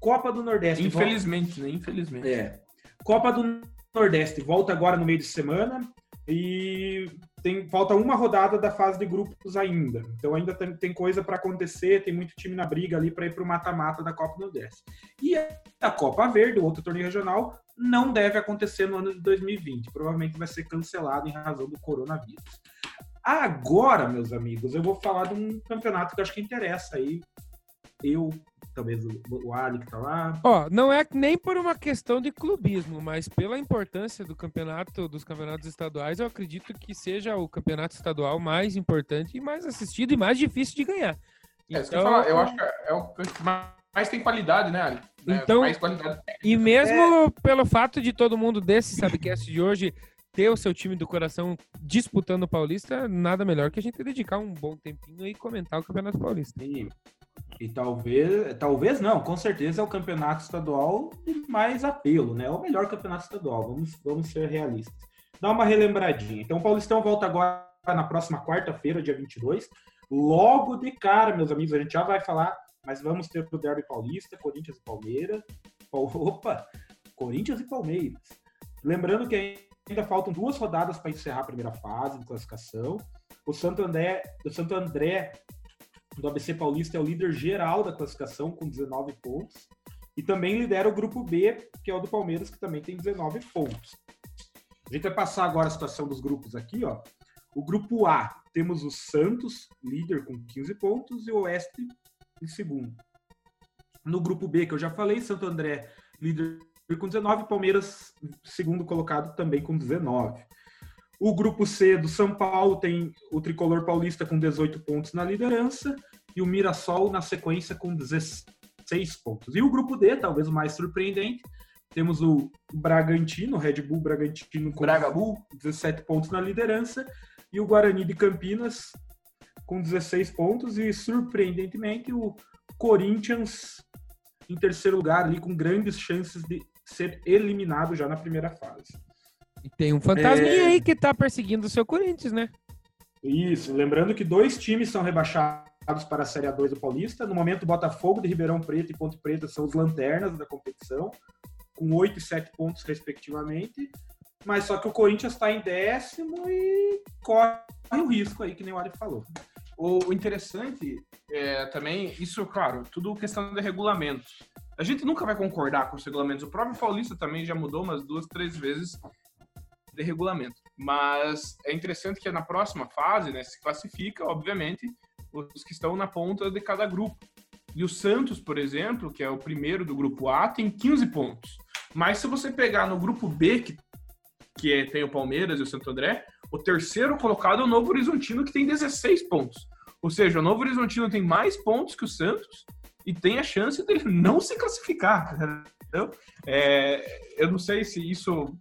Copa do Nordeste. Infelizmente, né? Infelizmente. É. Copa do Nordeste volta agora no meio de semana e tem falta uma rodada da fase de grupos ainda. Então ainda tem, tem coisa para acontecer, tem muito time na briga ali para ir para o mata-mata da Copa do Nordeste. E a Copa Verde, outro torneio regional, não deve acontecer no ano de 2020. Provavelmente vai ser cancelado em razão do coronavírus. Agora, meus amigos, eu vou falar de um campeonato que acho que interessa aí. Eu, talvez o, o Ali que tá lá. Ó, não é nem por uma questão de clubismo, mas pela importância do campeonato, dos campeonatos estaduais, eu acredito que seja o campeonato estadual mais importante e mais assistido e mais difícil de ganhar. É, que eu, falar, eu acho que é o que mais tem qualidade, né, Ali? É, Então, mais qualidade. E mesmo pelo fato de todo mundo desse Sabcast de hoje ter o seu time do coração disputando o Paulista, nada melhor que a gente dedicar um bom tempinho e comentar o Campeonato Paulista. E, e talvez, talvez não, com certeza é o campeonato estadual de mais apelo, né? É o melhor campeonato estadual, vamos, vamos ser realistas. Dá uma relembradinha. Então o Paulistão volta agora na próxima quarta-feira, dia 22. Logo de cara, meus amigos, a gente já vai falar, mas vamos ter o Derby Paulista, Corinthians e Palmeiras. (laughs) Opa! Corinthians e Palmeiras. Lembrando que ainda faltam duas rodadas para encerrar a primeira fase de classificação. O Santo André, o Santo André do ABC Paulista é o líder geral da classificação com 19 pontos e também lidera o grupo B, que é o do Palmeiras, que também tem 19 pontos. A gente vai passar agora a situação dos grupos aqui, ó. O grupo A, temos o Santos, líder com 15 pontos, e o Oeste em segundo. No grupo B, que eu já falei, Santo André, líder com 19, Palmeiras, segundo colocado, também com 19. O grupo C do São Paulo tem o tricolor paulista com 18 pontos na liderança e o Mirassol na sequência com 16 pontos. E o grupo D, talvez o mais surpreendente, temos o Bragantino, Red Bull Bragantino com Bragabu. 17 pontos na liderança e o Guarani de Campinas com 16 pontos e surpreendentemente o Corinthians em terceiro lugar ali com grandes chances de ser eliminado já na primeira fase. E tem um fantasminha É. aí que tá perseguindo o seu Corinthians, né? Isso, lembrando que dois times são rebaixados para a Série A2 do Paulista. No momento, Botafogo de Ribeirão Preto e Ponte Preta são os lanternas da competição, com 8 e 7 pontos, respectivamente. Mas só que o Corinthians está em décimo e corre o risco aí, que nem o Ari falou. O interessante é também, isso, claro, tudo questão de regulamento. A gente nunca vai concordar com os regulamentos. O próprio Paulista também já mudou umas duas, três vezes de regulamento. Mas é interessante que na próxima fase, né, se classifica, obviamente, os que estão na ponta de cada grupo. E o Santos, por exemplo, que é o primeiro do grupo A, tem 15 pontos. Mas se você pegar no grupo B, que, que é- tem o Palmeiras e o Santo André, o terceiro colocado é o Novo Horizontino, que tem 16 pontos. Ou seja, o Novo Horizontino tem mais pontos que o Santos e tem a chance dele não se classificar. (laughs) Entendeu? É, eu não sei se isso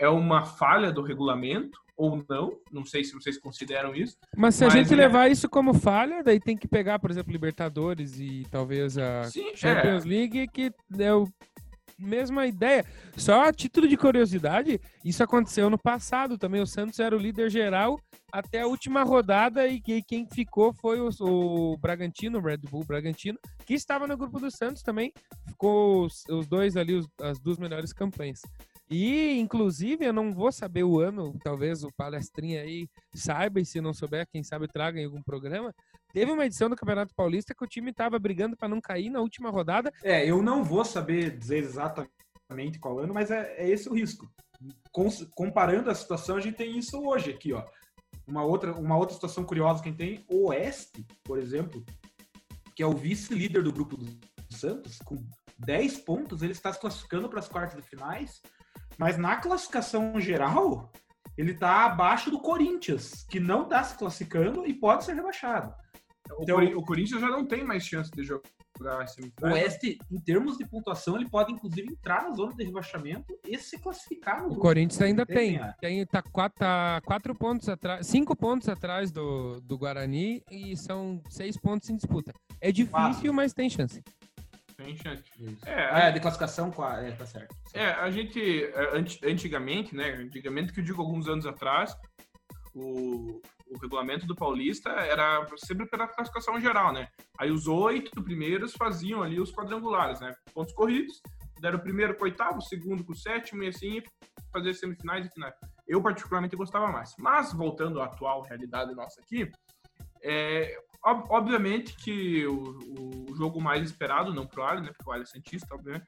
é uma falha do regulamento ou não. Não sei se vocês consideram isso. Mas se a Mas gente é- levar isso como falha, daí tem que pegar, por exemplo, Libertadores e talvez a Sim, Champions League, que é o mesma ideia. Só a título de curiosidade, isso aconteceu no passado também. O Santos era o líder geral até a última rodada e que- quem ficou foi o, o Bragantino, o Red Bull Bragantino, que estava no grupo do Santos também. Ficou os, os dois ali, os- as duas melhores campanhas. E, inclusive, eu não vou saber o ano, talvez o palestrinha aí saiba, e se não souber, quem sabe traga em algum programa. Teve uma edição do Campeonato Paulista que o time estava brigando para não cair na última rodada É, eu não vou saber dizer exatamente qual ano, mas é, é esse o risco. Cons- comparando a situação, a gente tem isso hoje aqui, ó. Uma outra, uma outra situação curiosa que a gente tem, o Oeste, por exemplo, que é o vice-líder do grupo do Santos, com 10 pontos, ele está se classificando para as quartas de finais, mas na classificação geral, ele está abaixo do Corinthians, que não está se classificando e pode ser rebaixado. O, Então- o Corinthians já não tem mais chance de jogar O. Oeste, em termos de pontuação, ele pode inclusive entrar na zona de rebaixamento e se classificar no O grupo. Corinthians ainda Tem, tem. é. tem tá, quatro, tá quatro pontos atrás, cinco pontos atrás do, do Guarani e são seis pontos em disputa. É difícil, Quatro. mas tem chance. Tem chance. É, É, é, de classificação, é, tá certo. É, a gente, é, anti- antigamente, né? Antigamente, que eu digo alguns anos atrás, o, o regulamento do Paulista era sempre pela classificação geral, né? Aí os oito primeiros faziam ali os quadrangulares, né? Pontos corridos, deram o primeiro com o oitavo, o segundo com o sétimo e assim fazer semifinais e finais. Eu particularmente gostava mais. Mas voltando à atual realidade nossa aqui, é, ob- obviamente que o, o jogo mais esperado, não pro Alho, né? Porque o Alho é Santista, obviamente,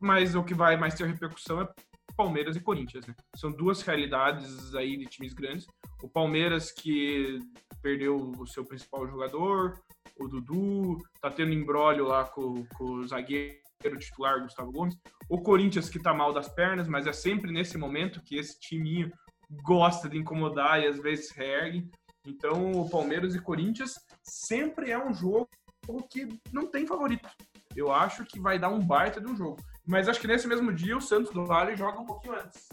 mas o que vai mais ter repercussão é Palmeiras e Corinthians, né? São duas realidades aí de times grandes. O Palmeiras que perdeu o seu principal jogador, o Dudu, tá tendo embrólio lá com, com o zagueiro titular Gustavo Gomes. O Corinthians que tá mal das pernas, mas é sempre nesse momento que esse timinho gosta de incomodar e às vezes reergue. Então, o Palmeiras e Corinthians sempre é um jogo que não tem favorito. Eu acho que vai dar um baita de um jogo. Mas acho que nesse mesmo dia o Santos do Vale joga um pouquinho antes.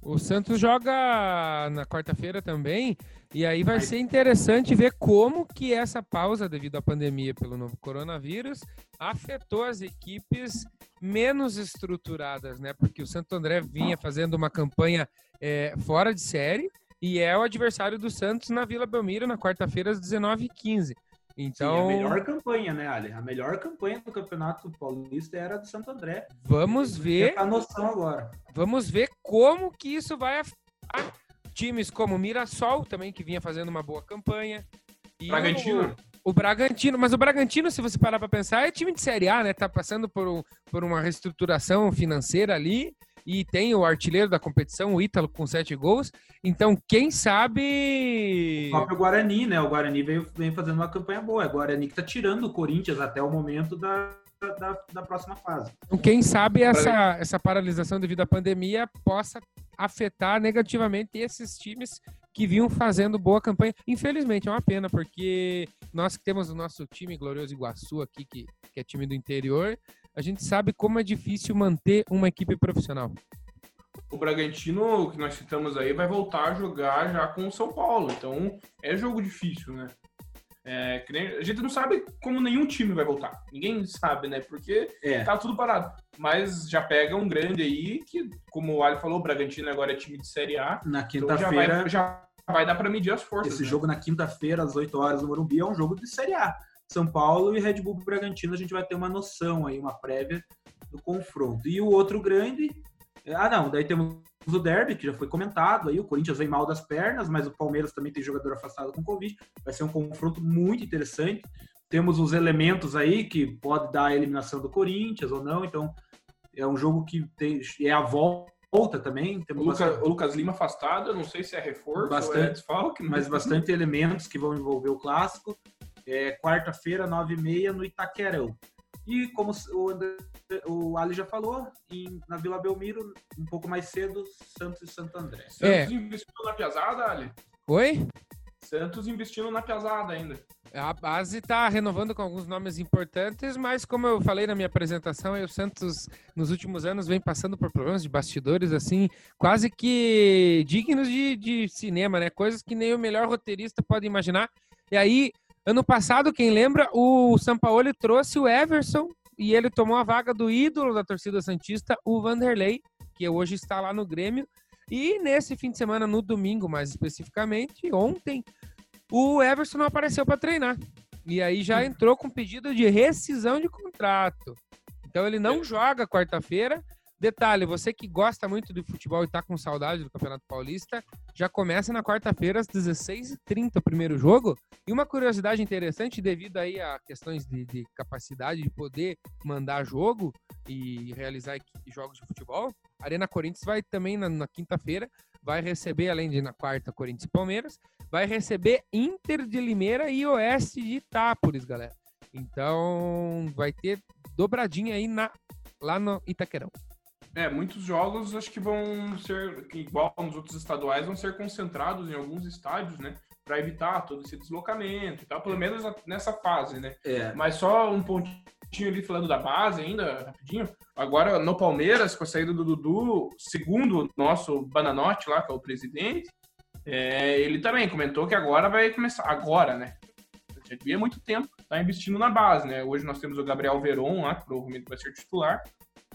O Santos joga na quarta-feira também, e aí vai ser interessante ver como que essa pausa devido à pandemia pelo novo coronavírus afetou as equipes menos estruturadas, né? Porque o Santo André vinha fazendo uma campanha é, fora de série e é o adversário do Santos na Vila Belmiro na quarta-feira às 19h15. Então, Sim, a melhor campanha, né, Ali? A melhor campanha do Campeonato Paulista era a do Santo André. vamos ver a noção agora. Vamos ver como que isso vai afetar times como o Mirassol, também, que vinha fazendo uma boa campanha. Bragantino. O, o Bragantino, mas o Bragantino, se você parar para pensar, é time de Série A, né? Tá passando por, um- por uma reestruturação financeira ali. E tem o artilheiro da competição, o Ítalo, com sete gols. Então, quem sabe. O próprio Guarani, né? O Guarani veio, vem fazendo uma campanha boa. É o Guarani que tá tirando o Corinthians até o momento da, da, da próxima fase. Então, Quem sabe essa, essa paralisação devido à pandemia possa afetar negativamente esses times que vinham fazendo boa campanha. Infelizmente, é uma pena, porque nós que temos o nosso time Glorioso Iguaçu aqui, que, que é time do interior, a gente sabe como é difícil manter uma equipe profissional. O Bragantino, que nós citamos aí, vai voltar a jogar já com o São Paulo. Então, é jogo difícil, né? É, que nem- a gente não sabe como nenhum time vai voltar. Ninguém sabe, né? Porque É. tá tudo parado. Mas já pega um grande aí, que, como o Ali falou, o Bragantino agora é time de Série A. Na Então já quinta-feira, vai, já vai dar para medir as forças. esse né? jogo na quinta-feira, às 8 horas no Morumbi, é um jogo de Série A. São Paulo e Red Bull Bragantino, a gente vai ter uma noção aí, uma prévia do confronto. E o outro grande. Ah, não, daí temos o Derby, que já foi comentado aí. O Corinthians vem mal das pernas, mas o Palmeiras também tem jogador afastado com Covid. Vai ser um confronto muito interessante. Temos os elementos aí que pode dar a eliminação do Corinthians ou não. Então, é um jogo que tem, é a volta também. O, Temos Luca- bastante- o Lucas Lima afastado, não sei se é reforço é Bastante, desfalque. mas bastante elementos que vão envolver o clássico. É, Quarta-feira, 9h30, no Itaquerão. E como o, André- o Ali já falou, em- na Vila Belmiro, um pouco mais cedo, Santos e Santo André. Santos É. investindo na piazada, Ali. Oi? Santos investindo na piazada ainda. A base está renovando com alguns nomes importantes, mas como eu falei na minha apresentação, aí o Santos nos últimos anos vem passando por problemas de bastidores assim, quase que dignos de, de cinema, né? Coisas que nem o melhor roteirista pode imaginar. E aí, ano passado, quem lembra, o Sampaoli trouxe o Everson e ele tomou a vaga do ídolo da torcida santista, o Vanderlei, que hoje está lá no Grêmio. E nesse fim de semana, no domingo, mais especificamente, ontem, o Everson não apareceu para treinar. E aí já entrou com pedido de rescisão de contrato. Então ele não joga quarta-feira. Detalhe, você que gosta muito de futebol e tá com saudade do Campeonato Paulista, já começa na quarta-feira às 16h30 o primeiro jogo. E uma curiosidade interessante, devido aí a questões de, de capacidade de poder mandar jogo e realizar jogos de futebol, a Arena Corinthians vai também na, na quinta-feira, vai receber, além de na quarta, Corinthians e Palmeiras, vai receber Inter de Limeira e Oeste de Itápolis, galera. Então vai ter dobradinha aí na, lá no Itaquerão. É, muitos jogos acho que vão ser, igual nos outros estaduais, vão ser concentrados em alguns estádios, né? Para evitar todo esse deslocamento e tal, pelo menos nessa fase, né? É, Mas só um pontinho ali falando da base ainda, rapidinho. Agora, no Palmeiras, com a saída do Dudu, segundo o nosso Bananote lá, que é o presidente, é, ele também comentou que agora vai começar. Agora, né? Já devia muito tempo tá investindo na base, né? Hoje nós temos o Gabriel Veron lá, que provavelmente vai ser titular.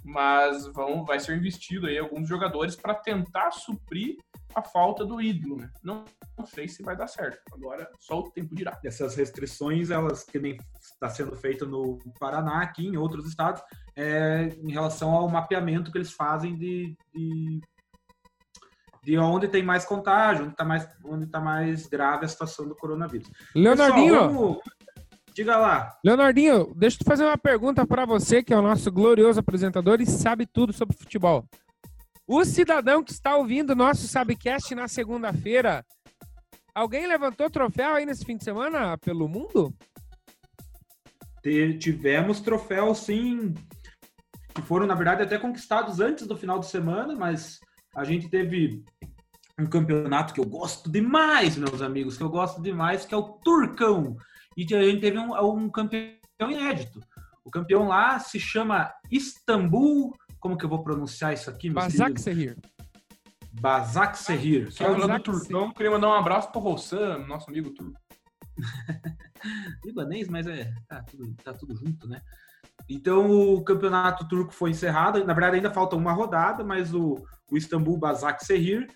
Mas vão, vai ser investido aí alguns jogadores para tentar suprir a falta do ídolo, né? Não, não sei se vai dar certo. Agora só o tempo dirá. Essas restrições, elas que nem está sendo feito no Paraná, aqui em outros estados, é, em relação ao mapeamento que eles fazem de, de, de onde tem mais contágio, onde está mais, onde tá mais grave a situação do coronavírus. Leonardinho, Pessoal, vamos- Diga lá. Leonardinho, deixa eu fazer uma pergunta para você, que é o nosso glorioso apresentador e sabe tudo sobre futebol. O cidadão que está ouvindo o nosso Sabcast na segunda-feira, alguém levantou troféu aí nesse fim de semana pelo mundo? Tivemos troféus, sim, que foram, na verdade, até conquistados antes do final de semana, mas a gente teve um campeonato que eu gosto demais, meus amigos, que eu gosto demais, que é o Turcão. E a gente teve um, um campeão inédito. O campeão lá se chama Istambul. Como que eu vou pronunciar isso aqui, meus Bazak? Serrir. Bazak Serrir. Só falando do Turcão, queria mandar um abraço pro Rossan, nosso amigo turco. (laughs) libanês, mas é tá tudo, tá tudo junto, né? Então o campeonato turco foi encerrado. Na verdade, ainda falta uma rodada, mas o, o Istambul Basak Serrir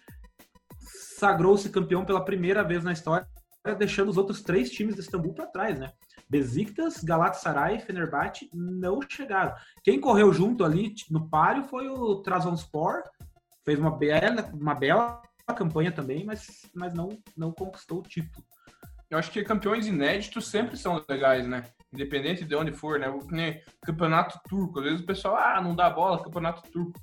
sagrou-se campeão pela primeira vez na história, deixando os outros três times do Istambul para trás, né? Besiktas, Galatasaray e Fenerbahçe não chegaram. Quem correu junto ali no páreo foi o Trabzonspor, fez uma bela, uma bela campanha também, mas, mas não, não conquistou o título. Eu acho que campeões inéditos sempre são legais, né? Independente de onde for, né? Campeonato turco. Às vezes o pessoal, ah, não dá bola, campeonato turco.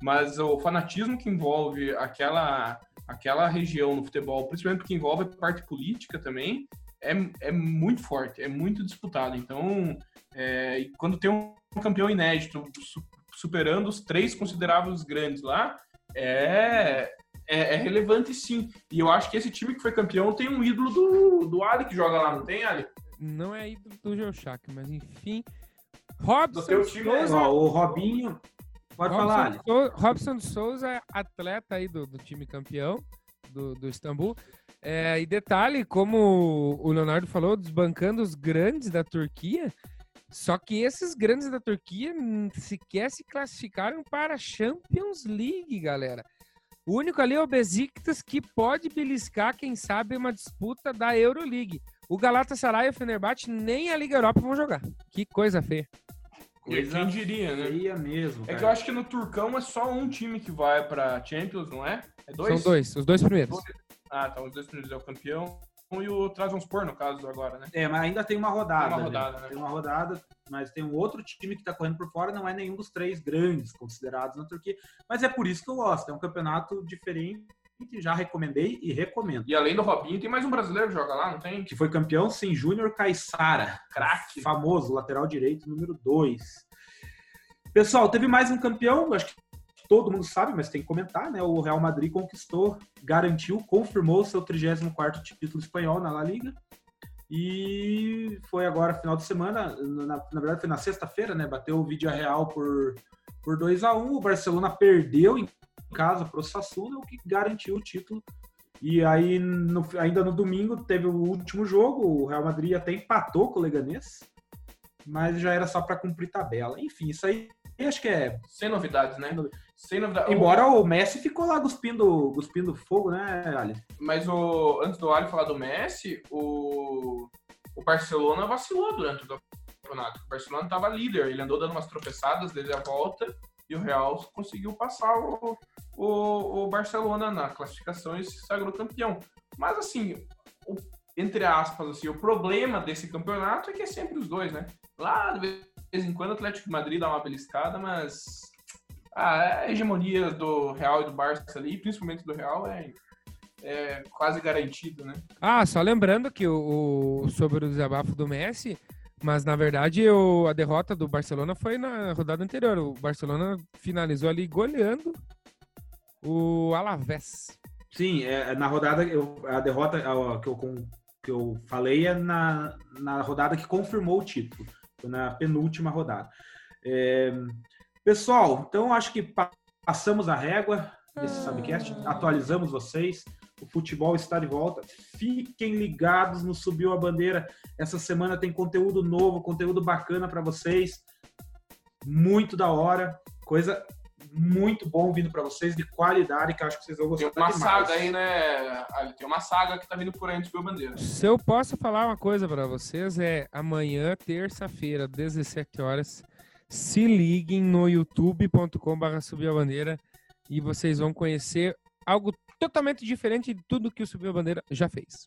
Mas o fanatismo que envolve aquela, aquela região no futebol, principalmente porque envolve parte política também, é, é muito forte, é muito disputado. Então, é, quando tem um campeão inédito su- superando os três consideráveis grandes lá, é, é, é relevante sim. E eu acho que esse time que foi campeão tem um ídolo do, do Ali que joga lá, não tem, Ali? Não é ídolo do Geoshak, mas enfim. Robson Do teu time, Souza, Ó, o Robinho. Pode falar, Ali. Robson, Robson Souza é atleta aí do, do time campeão do, do Istambul. É, e detalhe, como o Leonardo falou, desbancando os grandes da Turquia. Só que esses grandes da Turquia sequer se classificaram para a Champions League, galera. O único ali é o Besiktas que pode beliscar, quem sabe, uma disputa da Euroleague. O Galatasaray e o Fenerbahçe nem a Liga Europa vão jogar. Que coisa feia. E quem diria, né? Feia mesmo. É que eu cara. acho que no Turcão é só um time que vai pra Champions, não é? É dois? São dois, os dois primeiros. Ah, tá. Os dois primeiros é o campeão e o Trabzonspor, no caso, agora, né? É, mas ainda tem uma rodada. Tem uma né? rodada, né? Tem uma rodada, mas tem um outro time que tá correndo por fora, não é nenhum dos três grandes considerados na Turquia. Mas é por isso que eu gosto. É um campeonato diferente que já recomendei e recomendo. E além do Robinho, tem mais um brasileiro que joga lá, não tem? Que foi campeão, sim, Júnior Caissara. Craque. famoso, lateral direito, número 2. Pessoal, teve mais um campeão, acho que todo mundo sabe, mas tem que comentar, né? O Real Madrid conquistou, garantiu, confirmou seu 34º título espanhol na La Liga. E foi agora, final de semana, na, na verdade foi na sexta-feira, né? Bateu o Vídeo Real por, por 2 a 1 O Barcelona perdeu em casa para o Sassuna, o que garantiu o título. E aí, no- ainda no domingo, teve o último jogo, o Real Madrid até empatou com o Leganês, mas já era só para cumprir tabela. Enfim, isso aí acho que é. Sem novidades, né? Sem novidades. Embora o Messi ficou lá cuspindo, cuspindo fogo, né, Ali? Mas o, antes do Ali falar do Messi, o, o Barcelona vacilou durante o campeonato. O Barcelona estava líder, ele andou dando umas tropeçadas desde a volta e o Real conseguiu passar o, o, o Barcelona na classificação e se sagrou campeão. Mas assim, o- entre aspas, assim, o problema desse campeonato é que é sempre os dois, né? Lá, de vez em quando, o Atlético de Madrid dá uma beliscada, mas ah, a hegemonia do Real e do Barça ali, principalmente do Real, é é quase garantido, né? Ah, só lembrando que o, o- sobre o desabafo do Messi, mas na verdade o, a derrota do Barcelona foi na rodada anterior. O Barcelona finalizou ali goleando o Alavés. Sim, é, na rodada, eu, a derrota ó, que eu, com- que eu falei é na, na rodada que confirmou o título, foi na penúltima rodada. É, pessoal, então acho que pa- passamos a régua desse Subcast, atualizamos vocês. O futebol está de volta. Fiquem ligados no Subiu a Bandeira. Essa semana tem conteúdo novo, conteúdo bacana para vocês. muito da hora, coisa muito bom vindo para vocês, de qualidade, que eu acho que vocês vão gostar Tem uma demais. saga aí, né? Tem uma saga que tá vindo por aí no Subiu a Bandeira. Se eu posso falar uma coisa para vocês, é amanhã, terça-feira, 17 horas, se liguem no youtube.com.br subir a bandeira e vocês vão conhecer algo totalmente diferente de tudo que o Subiu a Bandeira já fez.